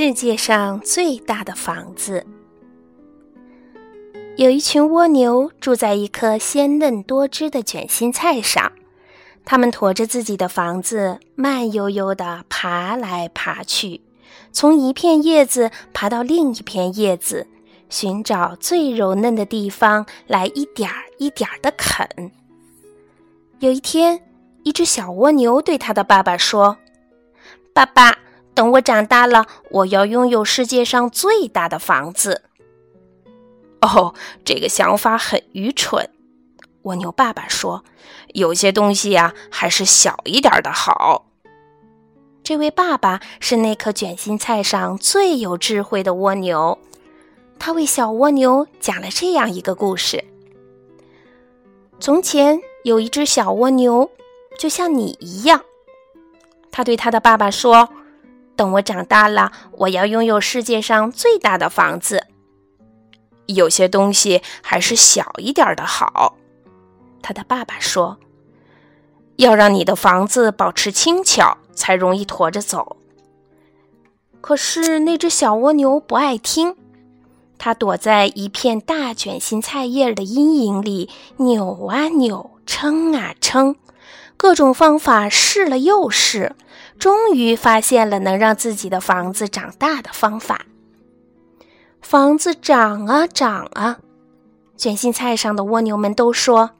世界上最大的房子。有一群蜗牛住在一颗鲜嫩多汁的卷心菜上，它们驮着自己的房子，慢悠悠地爬来爬去，从一片叶子爬到另一片叶子，寻找最柔嫩的地方来一点儿一点儿地啃。有一天，一只小蜗牛对它的爸爸说：“爸爸。”等我长大了，我要拥有世界上最大的房子。哦，这个想法很愚蠢。蜗牛爸爸说：“有些东西呀，还是小一点的好。”这位爸爸是那颗卷心菜上最有智慧的蜗牛，他为小蜗牛讲了这样一个故事：从前有一只小蜗牛，就像你一样，他对他的爸爸说。等我长大了，我要拥有世界上最大的房子。有些东西还是小一点的好，他的爸爸说：“要让你的房子保持轻巧，才容易驮着走。”可是那只小蜗牛不爱听，它躲在一片大卷心菜叶的阴影里，扭啊扭，撑啊撑，各种方法试了又试。终于发现了能让自己的房子长大的方法。房子长啊长啊，卷心菜上的蜗牛们都说：“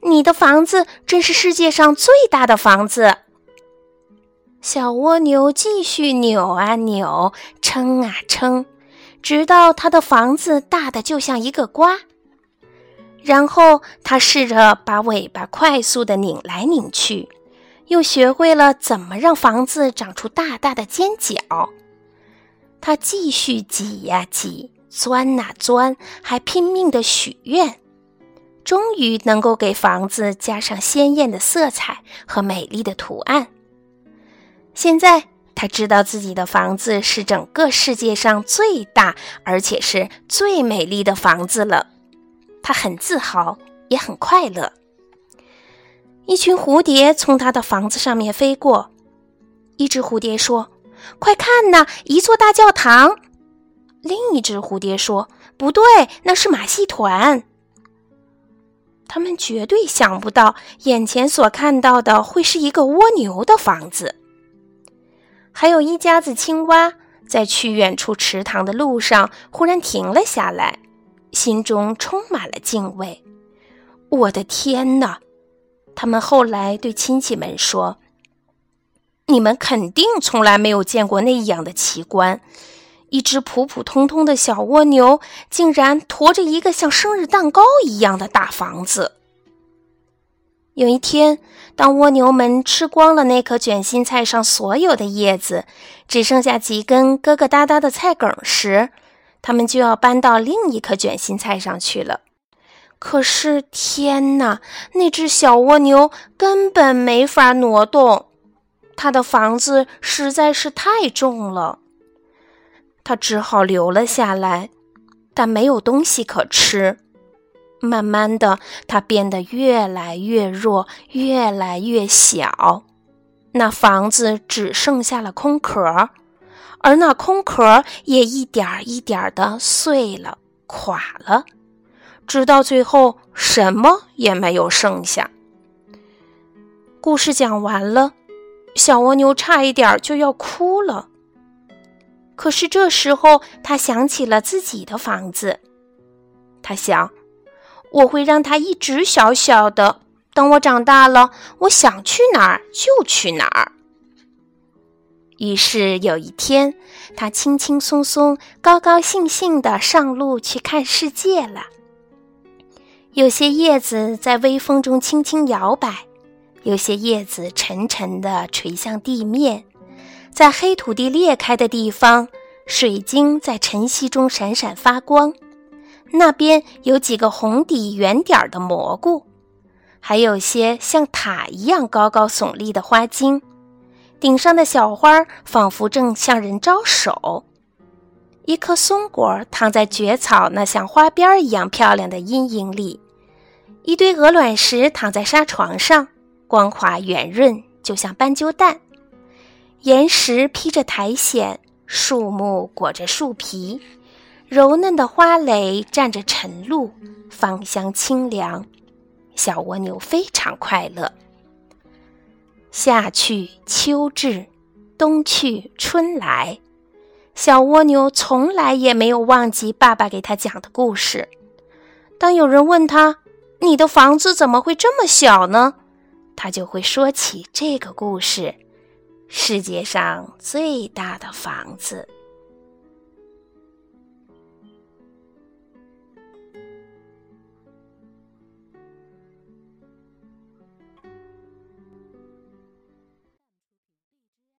你的房子真是世界上最大的房子。”小蜗牛继续扭啊扭，撑啊撑，直到它的房子大的就像一个瓜。然后它试着把尾巴快速的拧来拧去。又学会了怎么让房子长出大大的尖角。他继续挤呀挤，钻呐钻，还拼命的许愿，终于能够给房子加上鲜艳的色彩和美丽的图案。现在他知道自己的房子是整个世界上最大，而且是最美丽的房子了。他很自豪，也很快乐。一群蝴蝶从他的房子上面飞过，一只蝴蝶说：“快看呐，一座大教堂。”另一只蝴蝶说：“不对，那是马戏团。”他们绝对想不到，眼前所看到的会是一个蜗牛的房子。还有一家子青蛙在去远处池塘的路上忽然停了下来，心中充满了敬畏。我的天哪！他们后来对亲戚们说：“你们肯定从来没有见过那样的奇观，一只普普通通的小蜗牛竟然驮着一个像生日蛋糕一样的大房子。”有一天，当蜗牛们吃光了那颗卷心菜上所有的叶子，只剩下几根疙疙瘩瘩的菜梗时，他们就要搬到另一颗卷心菜上去了。可是天哪，那只小蜗牛根本没法挪动，它的房子实在是太重了。它只好留了下来，但没有东西可吃。慢慢的，它变得越来越弱，越来越小。那房子只剩下了空壳，而那空壳也一点一点的碎了，垮了。直到最后，什么也没有剩下。故事讲完了，小蜗牛差一点就要哭了。可是这时候，他想起了自己的房子。他想：“我会让它一直小小的。等我长大了，我想去哪儿就去哪儿。”于是有一天，他轻轻松松、高高兴兴地上路去看世界了。有些叶子在微风中轻轻摇摆，有些叶子沉沉地垂向地面。在黑土地裂开的地方，水晶在晨曦中闪闪发光。那边有几个红底圆点的蘑菇，还有些像塔一样高高耸立的花茎，顶上的小花仿佛正向人招手。一颗松果躺在蕨草那像花边一样漂亮的阴影里。一堆鹅卵石躺在沙床上，光滑圆润，就像斑鸠蛋。岩石披着苔藓，树木裹着树皮，柔嫩的花蕾蘸着晨露，芳香清凉。小蜗牛非常快乐。夏去秋至，冬去春来，小蜗牛从来也没有忘记爸爸给他讲的故事。当有人问他：“你的房子怎么会这么小呢？”他就会说起这个故事：世界上最大的房子。